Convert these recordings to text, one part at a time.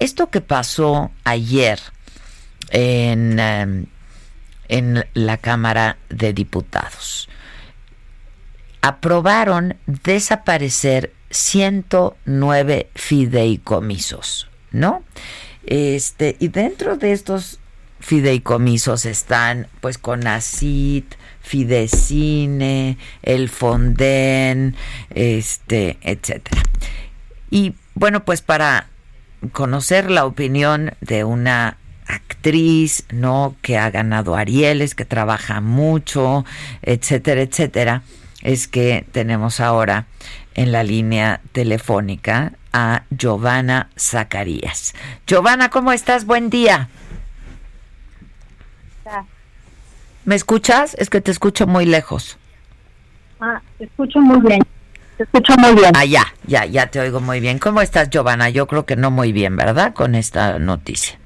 Esto que pasó ayer en, em, en la Cámara de Diputados. Aprobaron desaparecer 109 fideicomisos, ¿no? Este, y dentro de estos fideicomisos están pues CONACIT, Fidecine, el Fonden, este, etcétera. Y bueno, pues para conocer la opinión de una actriz, ¿no? Que ha ganado Arieles, que trabaja mucho, etcétera, etcétera, es que tenemos ahora en la línea telefónica a Giovanna Zacarías. Giovanna, ¿cómo estás? Buen día. ¿Me escuchas? Es que te escucho muy lejos. Ah, te escucho muy bien. Te escucho muy bien. Ah, ya, ya, ya te oigo muy bien. ¿Cómo estás, Giovanna? Yo creo que no muy bien, ¿verdad? Con esta noticia.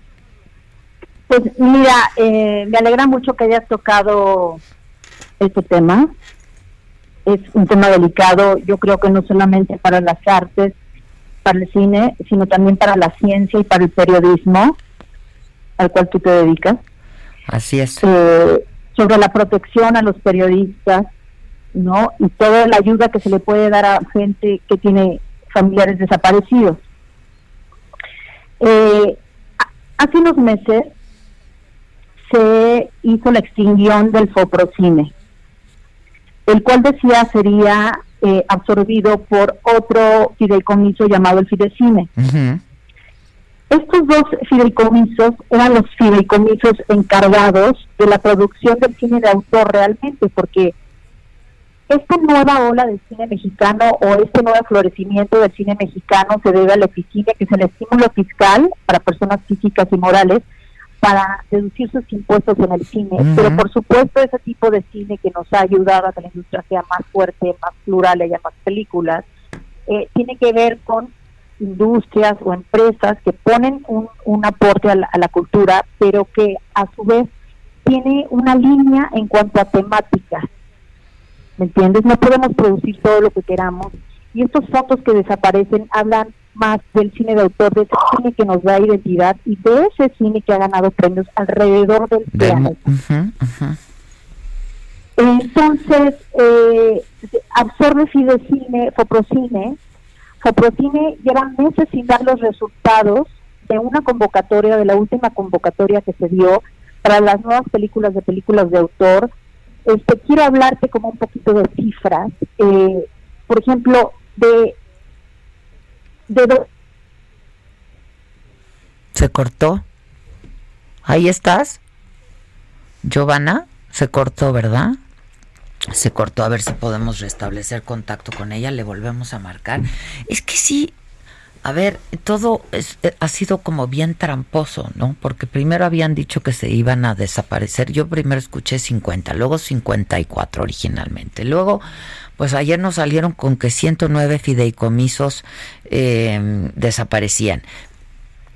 Pues mira, eh, me alegra mucho que hayas tocado este tema. Es un tema delicado, yo creo que no solamente para las artes, para el cine, sino también para la ciencia y para el periodismo al cual tú te dedicas. Así es. Eh, sobre la protección a los periodistas, ¿no? Y toda la ayuda que se le puede dar a gente que tiene familiares desaparecidos. Eh, hace unos meses se hizo la extinción del Foprocine, el cual decía sería eh, absorbido por otro fideicomiso llamado el Fidecine. Estos dos fideicomisos eran los fideicomisos encargados de la producción del cine de autor realmente, porque esta nueva ola del cine mexicano o este nuevo florecimiento del cine mexicano se debe a la eficiencia que es el estímulo fiscal para personas físicas y morales para reducir sus impuestos en el cine. Pero por supuesto ese tipo de cine que nos ha ayudado a que la industria sea más fuerte, más plural, haya más películas, eh, tiene que ver con industrias o empresas que ponen un, un aporte a la, cultura, pero que a su vez tiene una línea en cuanto a temáticas. ¿Me entiendes? No podemos producir todo lo que queramos. Y estos fotos que desaparecen hablan más del cine de autor, de ese cine que nos da identidad y de ese cine que ha ganado premios alrededor del planeta. Entonces, eh, absorbe Fidecine, Foprocine, Foprocine lleva meses sin dar los resultados de una convocatoria, de la última convocatoria que se dio para las nuevas películas de películas de autor. Este, quiero hablarte como un poquito de cifras. Eh, por ejemplo, de... de ¿Se cortó? ¿Ahí estás? Giovanna, se cortó, ¿verdad? se cortó a ver si podemos restablecer contacto con ella, le volvemos a marcar. Es que sí, a ver, todo es, eh, ha sido como bien tramposo, ¿no? Porque primero habían dicho que se iban a desaparecer. Yo primero escuché 50, luego 54 originalmente. Luego, pues ayer nos salieron con que 109 fideicomisos eh, desaparecían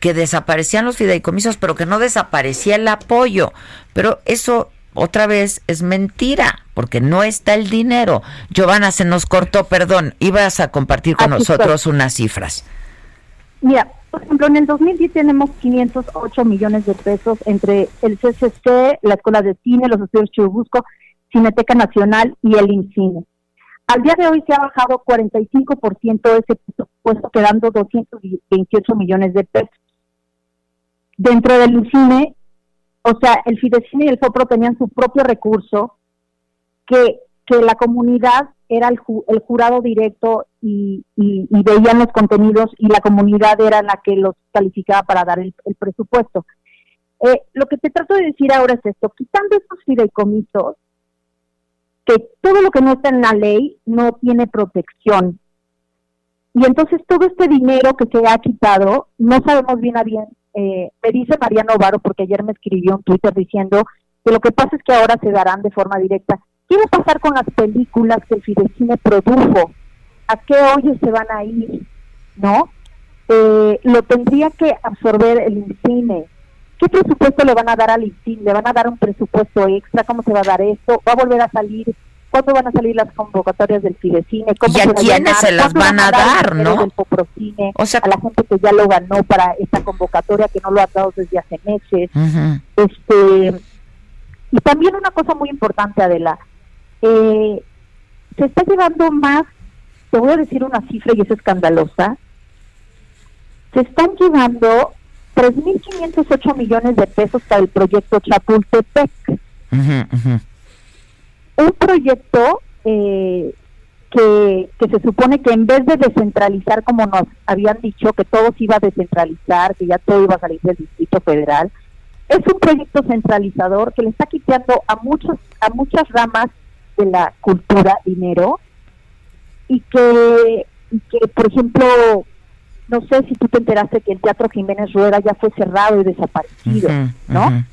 que desaparecían los fideicomisos, pero que no desaparecía el apoyo. Pero eso otra vez es mentira, porque no está el dinero. Giovanna, se nos cortó, perdón, ibas a compartir con nosotros unas cifras. Mira, por ejemplo, en el 2010 tenemos 508 millones de pesos entre el CCC, la Escuela de Cine, los estudios Churubusco, Cineteca Nacional y el INCINE. Al día de hoy se ha bajado 45% de ese presupuesto, quedando 228 millones de pesos. Dentro del INCINE o sea, el Fidecine y el FOPRO tenían su propio recurso, que, que la comunidad era el, el jurado directo y, y, veían los contenidos y la comunidad era la que los calificaba para dar el, presupuesto. Eh, lo que te trato de decir ahora es esto, quitando estos fideicomisos, que todo lo que no está en la ley no tiene protección. Y entonces todo este dinero que se ha quitado, no sabemos bien a bien eh, me dice Mariano Varo, porque ayer me escribió un Twitter diciendo que lo que pasa es que ahora se darán de forma directa. ¿Qué va a pasar con las películas que el Fidecine produjo? ¿A qué hoyos se van a ir? ¿No? Eh, lo tendría que absorber el INCINE. ¿Qué presupuesto le van a dar al INCINE? ¿Le van a dar un presupuesto extra? ¿Cómo se va a dar esto? ¿Va a volver a salir cuándo van a salir las convocatorias del Fidecine, cómo ¿Y a quiénes se las van a dar, no? o sea, a la gente que ya lo ganó para esta convocatoria que no lo ha dado desde hace meses. Este y también una cosa muy importante, Adela, eh, se está llevando más, te voy a decir una cifra y es escandalosa, se están llevando 3.508 millones de pesos para el proyecto Chapultepec. Un proyecto eh, que, que se supone que en vez de descentralizar, como nos habían dicho, que todo se iba a descentralizar, que ya todo iba a salir del Distrito Federal, es un proyecto centralizador que le está quitando a muchos a muchas ramas de la cultura dinero y que, que por ejemplo no sé si tú te enteraste que el Teatro Jiménez Rueda ya fue cerrado y desaparecido, ¿no?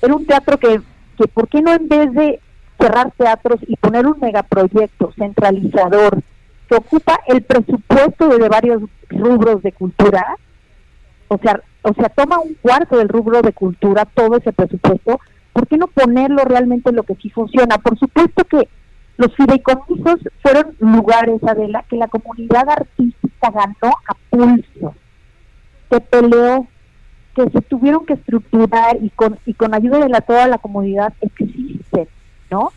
Era un teatro que, que, ¿por qué no en vez de cerrar teatros y poner un megaproyecto centralizador que ocupa el presupuesto de, varios rubros de cultura, o sea, o sea, toma un cuarto del rubro de cultura, todo ese presupuesto, ¿por qué no ponerlo realmente en lo que sí funciona? Por supuesto que los fideicomisos fueron lugares, Adela, que la comunidad artística ganó a pulso, se peleó, que se tuvieron que estructurar y con, y con ayuda de la, toda la comunidad existen. ¿no?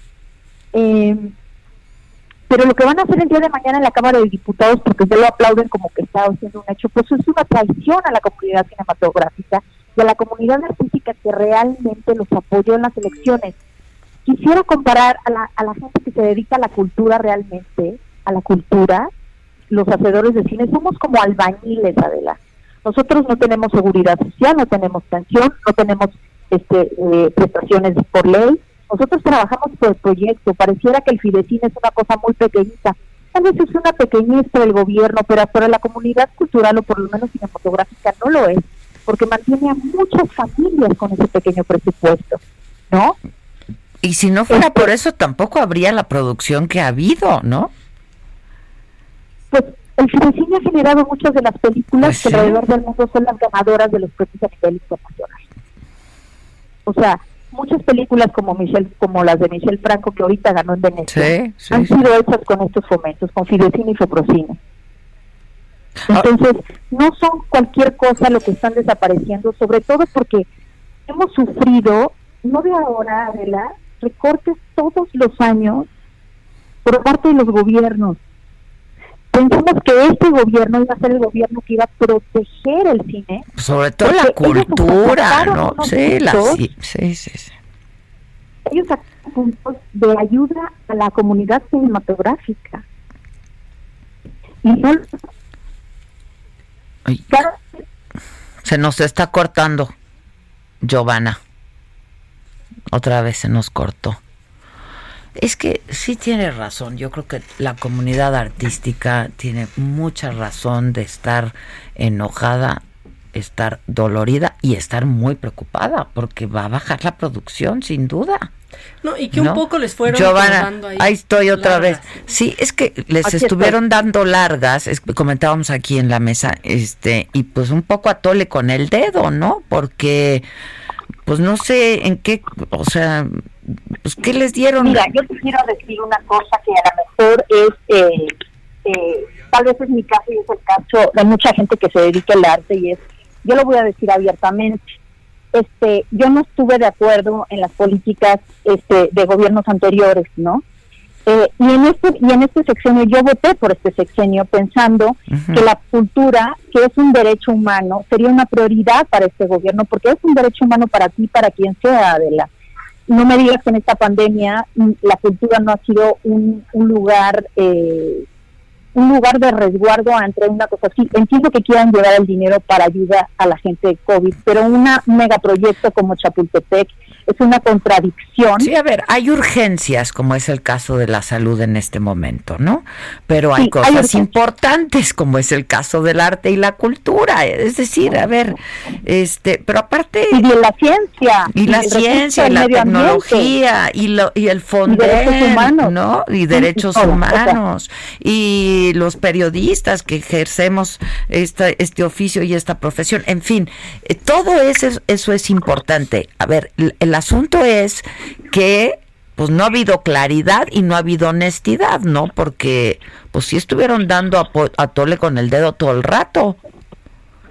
Eh, pero lo que van a hacer el día de mañana en la Cámara de Diputados, porque ya lo aplauden como que está haciendo un hecho, pues es una traición a la comunidad cinematográfica a la comunidad artística que realmente los apoyó en las elecciones. Quisiera comparar a la, a la gente que se dedica a la cultura realmente, a la cultura, los hacedores de cine, somos como albañiles, Adela. Nosotros no tenemos seguridad social, no tenemos pensión, no tenemos este, eh, prestaciones por ley, nosotros trabajamos por el proyecto, pareciera que el Fidecine es una cosa muy pequeñita. Tal vez es una pequeñez para el gobierno, pero para la comunidad cultural o por lo menos cinematográfica no lo es, porque mantiene a muchas familias con ese pequeño presupuesto, ¿no? Y si no fuera por eso, tampoco habría la producción que ha habido, ¿no? Pues el Fidecine ha generado muchas de las películas pues que alrededor del mundo son las ganadoras de los premios a nivel internacional. O sea, muchas películas como Michelle, como las de Michelle Franco que ahorita ganó en Venecia han sido hechas con estos fomentos, con Fidecine y Feprocine. Ah. Entonces, no son cualquier cosa lo que están desapareciendo, sobre todo porque hemos sufrido, no de ahora, Adela, recortes todos los años por parte de los gobiernos. Pensamos que este gobierno iba a ser el gobierno que iba a proteger el cine. Sobre todo la cultura, ¿no? Sí, la, sí, sí, sí, Ellos sacaron puntos de ayuda a la comunidad cinematográfica. Y no... se nos está cortando, Giovanna. Otra vez se nos cortó. Es que sí tiene razón. Yo creo que la comunidad artística tiene mucha razón de estar enojada, estar dolorida y estar muy preocupada porque va a bajar la producción, sin duda. No, y que un poco les fueron Giovanna, ahí, ahí estoy otra vez. Sí, es que les estuvieron dando largas, comentábamos aquí en la mesa, este, y pues un poco atole con el dedo, ¿no? Porque pues no sé en qué, o sea, pues ¿qué les dieron? Mira, yo te quiero decir una cosa que a lo mejor es, eh, eh, tal vez es mi caso y es el caso de mucha gente que se dedica al arte y es, yo lo voy a decir abiertamente, este, yo no estuve de acuerdo en las políticas este, de gobiernos anteriores, ¿no? Eh, y en este y en este sexenio yo voté por este sexenio pensando que la cultura que es un derecho humano sería una prioridad para este gobierno porque es un derecho humano para ti para quien sea Adela no me digas que en esta pandemia mm, la cultura no ha sido un, lugar eh, un lugar de resguardo entre una cosa así. Entiendo que quieran llevar el dinero para ayuda a la gente de COVID, pero un megaproyecto como Chapultepec es una contradicción. Sí, a ver, hay urgencias, como es el caso de la salud en este momento, ¿no? Pero hay cosas importantes, como es el caso del arte y la cultura. Es decir, a ver, este, pero aparte. Y de la ciencia. Y, la ciencia, y la tecnología, y, lo, y el fondo. ¿no? Y derechos humanos. y los periodistas que ejercemos este, este oficio y esta profesión. En fin, eh, todo eso, eso es importante. A ver, el asunto es que pues no ha habido claridad y no ha habido honestidad, ¿no? Porque pues sí estuvieron dando a, Tole con el dedo todo el rato.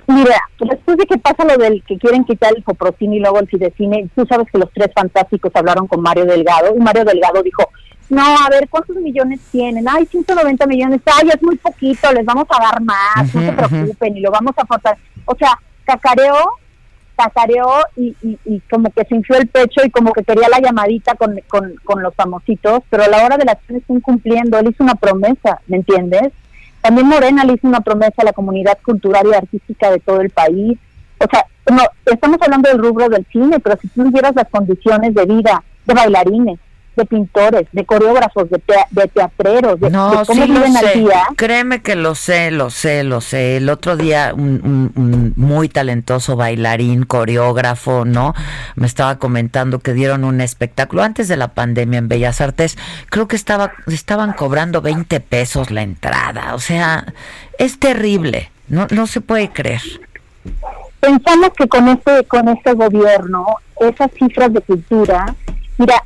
Mira, después de que pasa lo del que quieren quitar el Foprocine y luego el Fidecine, tú sabes que los tres fantásticos hablaron con Mario Delgado y Mario Delgado dijo, no, a ver, ¿cuántos millones tienen? Ay, 190 millones, ay, es muy poquito, les vamos a dar más, no se preocupen y lo vamos a aportar. O sea, cacareó cacareó y, y, como que se infló el pecho y como que quería la llamadita con, con, los famositos, pero a la hora de la acción está incumpliendo. Él hizo una promesa, ¿me entiendes? También Morena le hizo una promesa a la comunidad cultural y artística de todo el país. O sea, no, estamos hablando del rubro del cine, pero si tú vieras las condiciones de vida de bailarines, de pintores, de coreógrafos, de, de teatreros, de, no, cómo viven al día. Créeme que lo sé, lo sé, lo sé. El otro día un, muy talentoso bailarín, coreógrafo, ¿no? Me estaba comentando que dieron un espectáculo antes de la pandemia en Bellas Artes. Creo que estaba estaban cobrando 20 pesos la entrada. O sea, es terrible. No, no se puede creer. Pensamos que con este, con este gobierno, esas cifras de cultura, mira,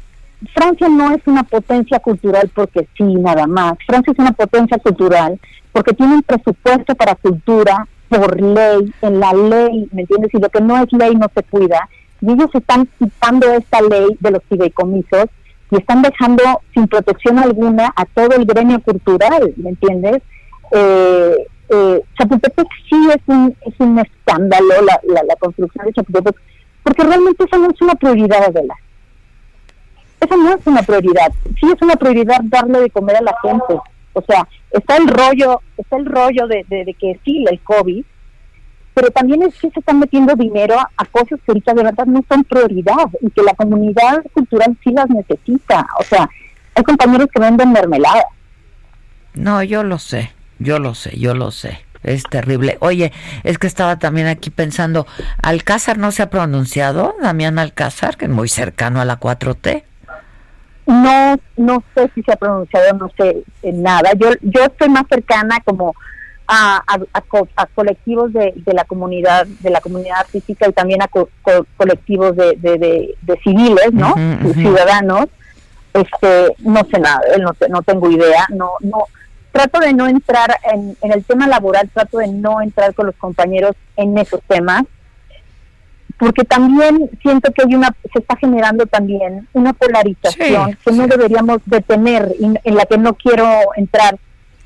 Francia no es una potencia cultural porque sí, nada más. Francia es una potencia cultural porque tiene un presupuesto para cultura por ley, en la ley, ¿me entiendes? Y lo que no es ley no se cuida. Y ellos están quitando esta ley de los fideicomisos y están dejando sin protección alguna a todo el gremio cultural, ¿me entiendes? Eh, eh, Chapultepec sí es un, es un escándalo la, la, construcción de Chapultepec, porque realmente eso no es una prioridad de la eso no es una prioridad. Sí es una prioridad darle de comer a la gente. O sea, está el rollo, está el rollo de, de, que sí, el COVID, pero también es que se están metiendo dinero a cosas que ahorita de verdad no son prioridad y que la comunidad cultural sí las necesita. O sea, hay compañeros que venden mermelada. No, yo lo sé, yo lo sé, yo lo sé. Es terrible. Oye, es que estaba también aquí pensando, Alcázar no se ha pronunciado, Damián Alcázar, que es muy cercano a la 4T. No, no sé si se ha pronunciado, no sé nada. Yo, yo estoy más cercana como a, a, colectivos de, de, la comunidad, de la comunidad artística y también a colectivos de, de, de, civiles, ¿no? Ciudadanos. Este, no sé nada, no, no tengo idea, no, no. Trato de no entrar en, en el tema laboral, trato de no entrar con los compañeros en esos temas porque también siento que hay una se está generando también una polarización que no deberíamos detener y en la que no quiero entrar.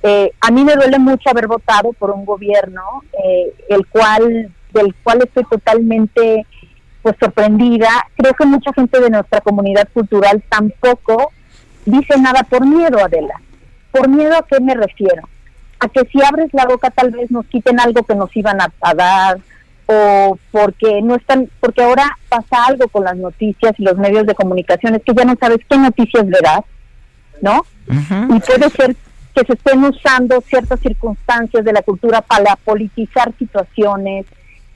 Eh, a mí me duele mucho haber votado por un gobierno eh, el cual del cual estoy totalmente pues sorprendida. Creo que mucha gente de nuestra comunidad cultural tampoco dice nada por miedo, Adela. ¿Por miedo a qué me refiero? A que si abres la boca tal vez nos quiten algo que nos iban a, a dar, o porque no están, porque ahora pasa algo con las noticias y los medios de comunicación, es que ya no sabes qué noticias verás, ¿no? Y puede ser que se estén usando ciertas circunstancias de la cultura para politizar situaciones.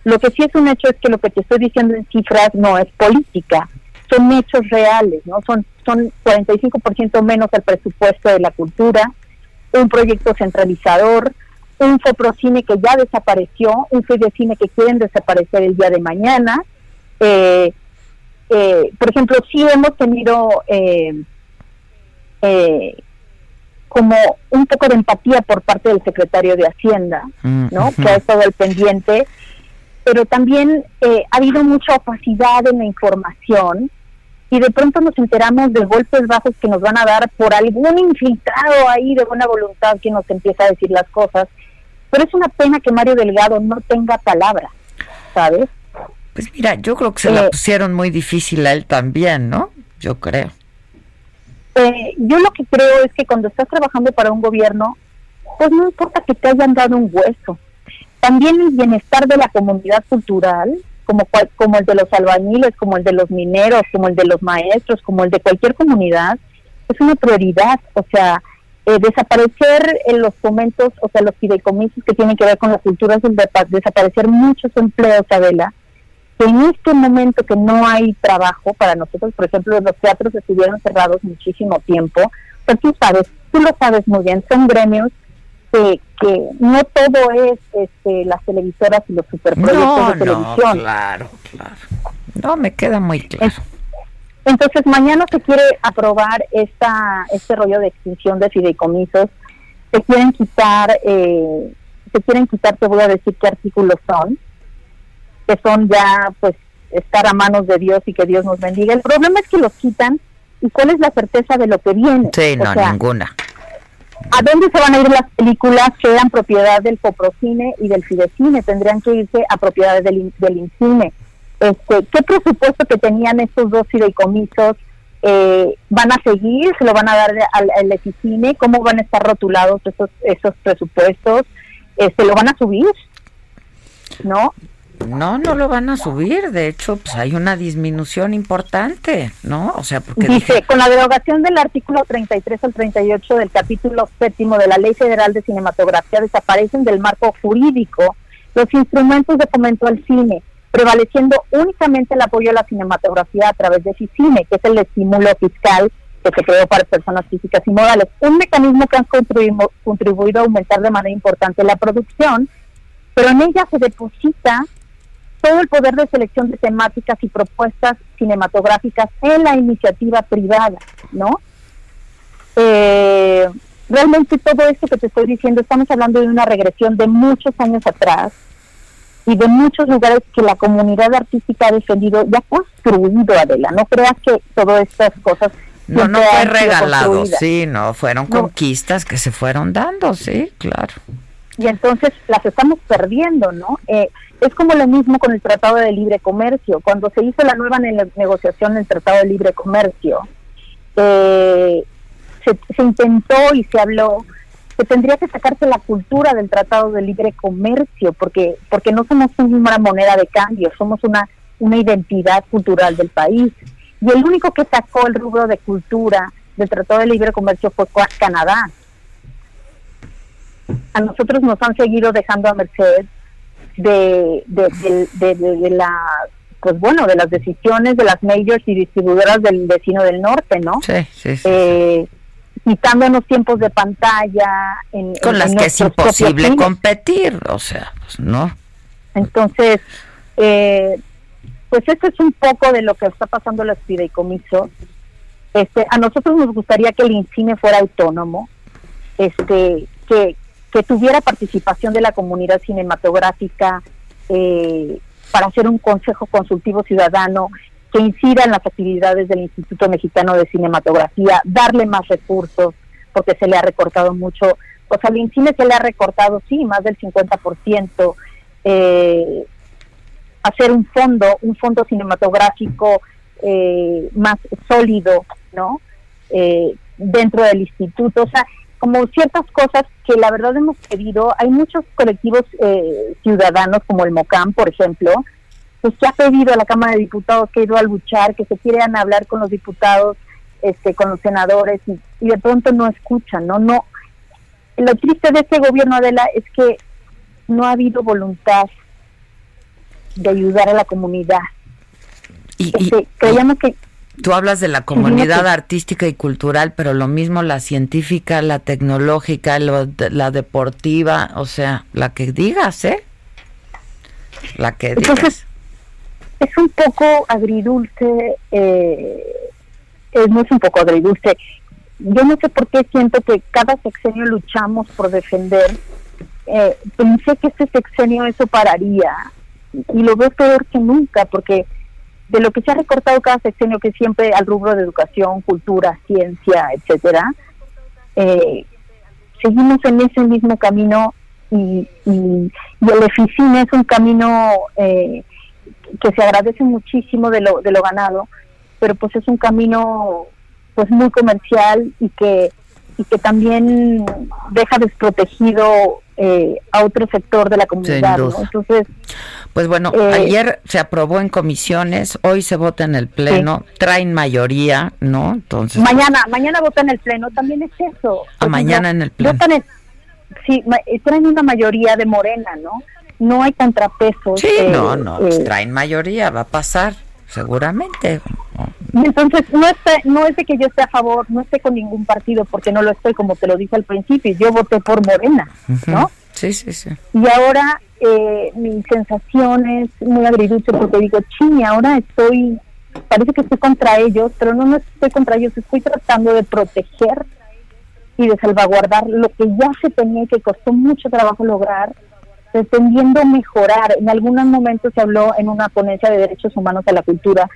Lo que sí es un hecho es que lo que te estoy diciendo en cifras no es política, son hechos reales, ¿no? Son, son 45% menos el presupuesto de la cultura, un proyecto centralizador, un Foprocine que ya desapareció, un cine que quieren desaparecer el día de mañana. Eh, eh, por ejemplo, sí hemos tenido eh, como un poco de empatía por parte del secretario de Hacienda, mm, ¿no? Que ha estado al pendiente, pero también ha habido mucha opacidad en la información y de pronto nos enteramos de golpes bajos que nos van a dar por algún infiltrado ahí de buena voluntad que nos empieza a decir las cosas pero es una pena que Mario Delgado no tenga palabra, ¿sabes? Pues mira, yo creo que se la eh, pusieron muy difícil a él también, ¿no? Yo creo. Eh, yo lo que creo es que cuando estás trabajando para un gobierno, pues no importa que te hayan dado un hueso. También el bienestar de la comunidad cultural, como, como el de los albañiles, como el de los mineros, como el de los maestros, como el de cualquier comunidad, es una prioridad. O sea, eh, desaparecer en los momentos, o sea, los fideicomisos que tienen que ver con las culturas, desaparecer muchos empleos, Adela, que en este momento que no hay trabajo para nosotros, por ejemplo, los teatros estuvieron cerrados muchísimo tiempo, pero tú sabes, tú lo sabes muy bien, son gremios que, que no todo es este, las televisoras y los superproyectos de televisión. No, claro, claro. No, me queda muy claro. Entonces, mañana se quiere aprobar esta, este rollo de extinción de fideicomisos. Se quieren quitar, eh, se quieren quitar, te voy a decir qué artículos son, que son ya, pues, estar a manos de Dios y que Dios nos bendiga. El problema es que los quitan y cuál es la certeza de lo que viene. Sí, no, ninguna. ¿A dónde se van a ir las películas que eran propiedad del Coprocine y del Fidecine? Tendrían que irse a propiedades del, del Incine. Este, ¿Qué presupuesto que tenían estos dos fideicomisos eh, van a seguir? ¿Se lo van a dar al, al ¿Cómo van a estar rotulados esos, esos presupuestos? ¿Se este, lo van a subir? ¿No? No, no lo van a subir. De hecho, pues hay una disminución importante, ¿no? O sea, porque dice con la derogación del artículo 33 al 38 del capítulo séptimo de la Ley Federal de Cinematografía desaparecen del marco jurídico los instrumentos de fomento al cine, prevaleciendo únicamente el apoyo a la cinematografía a través de FICINE, que es el estímulo fiscal que se creó para personas físicas y morales, un mecanismo que ha contribuido a aumentar de manera importante la producción, pero en ella se deposita todo el poder de selección de temáticas y propuestas cinematográficas en la iniciativa privada, ¿no? Eh, realmente todo esto que te estoy diciendo, estamos hablando de una regresión de muchos años atrás y de muchos lugares que la comunidad artística ha defendido y ha construido, Adela. No creas que todas estas cosas... No, no fue regalado, sí, no, fueron conquistas que se fueron dando, sí, claro. Y entonces las estamos perdiendo, ¿no? Eh, es como lo mismo con el Tratado de Libre Comercio. Cuando se hizo la nueva negociación del Tratado de Libre Comercio, eh, se, intentó y se habló que tendría que sacarse la cultura del Tratado de Libre Comercio, porque porque no somos una moneda de cambio, somos una, una identidad cultural del país. Y el único que sacó el rubro de cultura del Tratado de Libre Comercio fue Canadá. A nosotros nos han seguido dejando a merced de, de, de, la pues bueno, de las decisiones de las majors y distribuidoras del vecino del norte, ¿no? Sí, sí, sí. Eh, quitándonos tiempos de pantalla. En, Con las que es imposible competir, o sea, pues no. Entonces, eh, pues esto es un poco de lo que está pasando en los fideicomisos. Este, a nosotros nos gustaría que el INCINE fuera autónomo, este, que, que tuviera participación de la comunidad cinematográfica eh, para hacer un consejo consultivo ciudadano que incida en las actividades del Instituto Mexicano de Cinematografía, darle más recursos, porque se le ha recortado mucho. O sea, al INCINE se le ha recortado, sí, más del 50%. Eh, hacer un fondo, un fondo cinematográfico eh, más sólido, ¿no? Eh, dentro del instituto. O sea, como ciertas cosas que la verdad hemos pedido. Hay muchos colectivos eh, ciudadanos, como el MOCAM, por ejemplo, pues que ha pedido a la Cámara de Diputados que ha ido a luchar, que se quieren hablar con los diputados, este, con los senadores, y, de pronto no escuchan, ¿no? no Lo triste de este gobierno, Adela, es que no ha habido voluntad de ayudar a la comunidad. Y, este, creíamos que Tú hablas de la comunidad artística y cultural, pero lo mismo la científica, la tecnológica, la deportiva, o sea, la que digas, ¿eh? La que digas. Es un poco agridulce, eh, no es un poco agridulce. Yo no sé por qué siento que cada sexenio luchamos por defender. Eh, pensé que este sexenio eso pararía y lo veo peor que nunca porque de lo que se ha recortado cada sexenio, que siempre al rubro de educación, cultura, ciencia, etcétera, eh, seguimos en ese mismo camino y, y, el Eficine es un camino eh, que se agradece muchísimo de lo, de lo ganado, pero pues es un camino pues muy comercial y que y que también deja desprotegido eh, a otro sector de la comunidad. Entonces, pues bueno, eh, ayer se aprobó en comisiones, hoy se vota en el pleno, traen mayoría, ¿no? Entonces mañana, mañana vota en el pleno, también es eso. A ah, mañana en el pleno. sí, traen una mayoría de Morena, ¿no? No hay contrapesos. Sí, no, no, pues traen mayoría, va a pasar seguramente. Entonces, no, no es de que yo esté a favor, no esté con ningún partido, porque no lo estoy, como te lo dije al principio, yo voté por Morena, ¿no? Sí, sí, sí. Y ahora eh, mi sensación es muy agridulce porque digo, chini, ahora estoy, parece que estoy contra ellos, pero no, no estoy contra ellos, estoy tratando de proteger y de salvaguardar lo que ya se tenía y que costó mucho trabajo lograr, pretendiendo mejorar. En algunos momentos se habló en una ponencia de derechos humanos a la cultura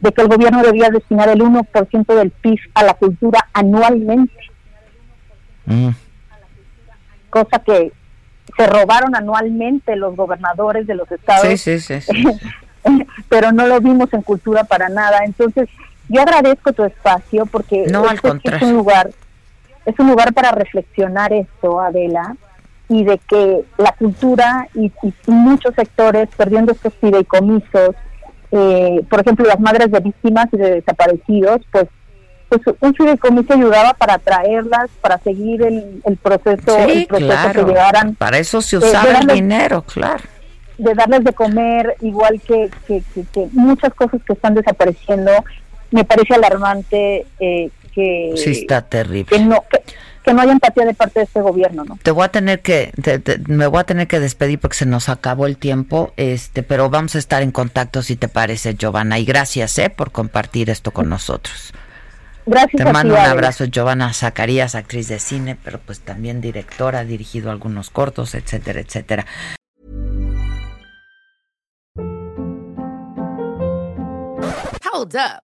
de que el gobierno debía destinar el 1% del PIB a la cultura anualmente. Mm. Cosa que se robaron anualmente los gobernadores de los estados. Sí, sí, sí, pero no lo vimos en cultura para nada. Entonces, yo agradezco tu espacio porque no, al es un lugar es un lugar para reflexionar esto, Adela, y de que la cultura y, y muchos sectores perdiendo estos fideicomisos eh, por ejemplo, las madres de víctimas y de desaparecidos, pues pues un fideicomiso ayudaba para traerlas, para seguir el, el proceso, el proceso que llevaran. Para eso se usaba el dinero, claro. De darles de comer, igual que, que, que, muchas cosas que están desapareciendo. Me parece alarmante eh, que... Sí, está terrible. Que no, que no haya empatía de parte de este gobierno, ¿no? Te voy a tener que, me voy a tener que despedir porque se nos acabó el tiempo, este, pero vamos a estar en contacto si te parece, Giovanna, y gracias, eh, por compartir esto con nosotros. Gracias. Te mando un abrazo, Giovanna Zacarías, actriz de cine, pero pues también directora, ha dirigido algunos cortos, etcétera, etcétera. Hold up.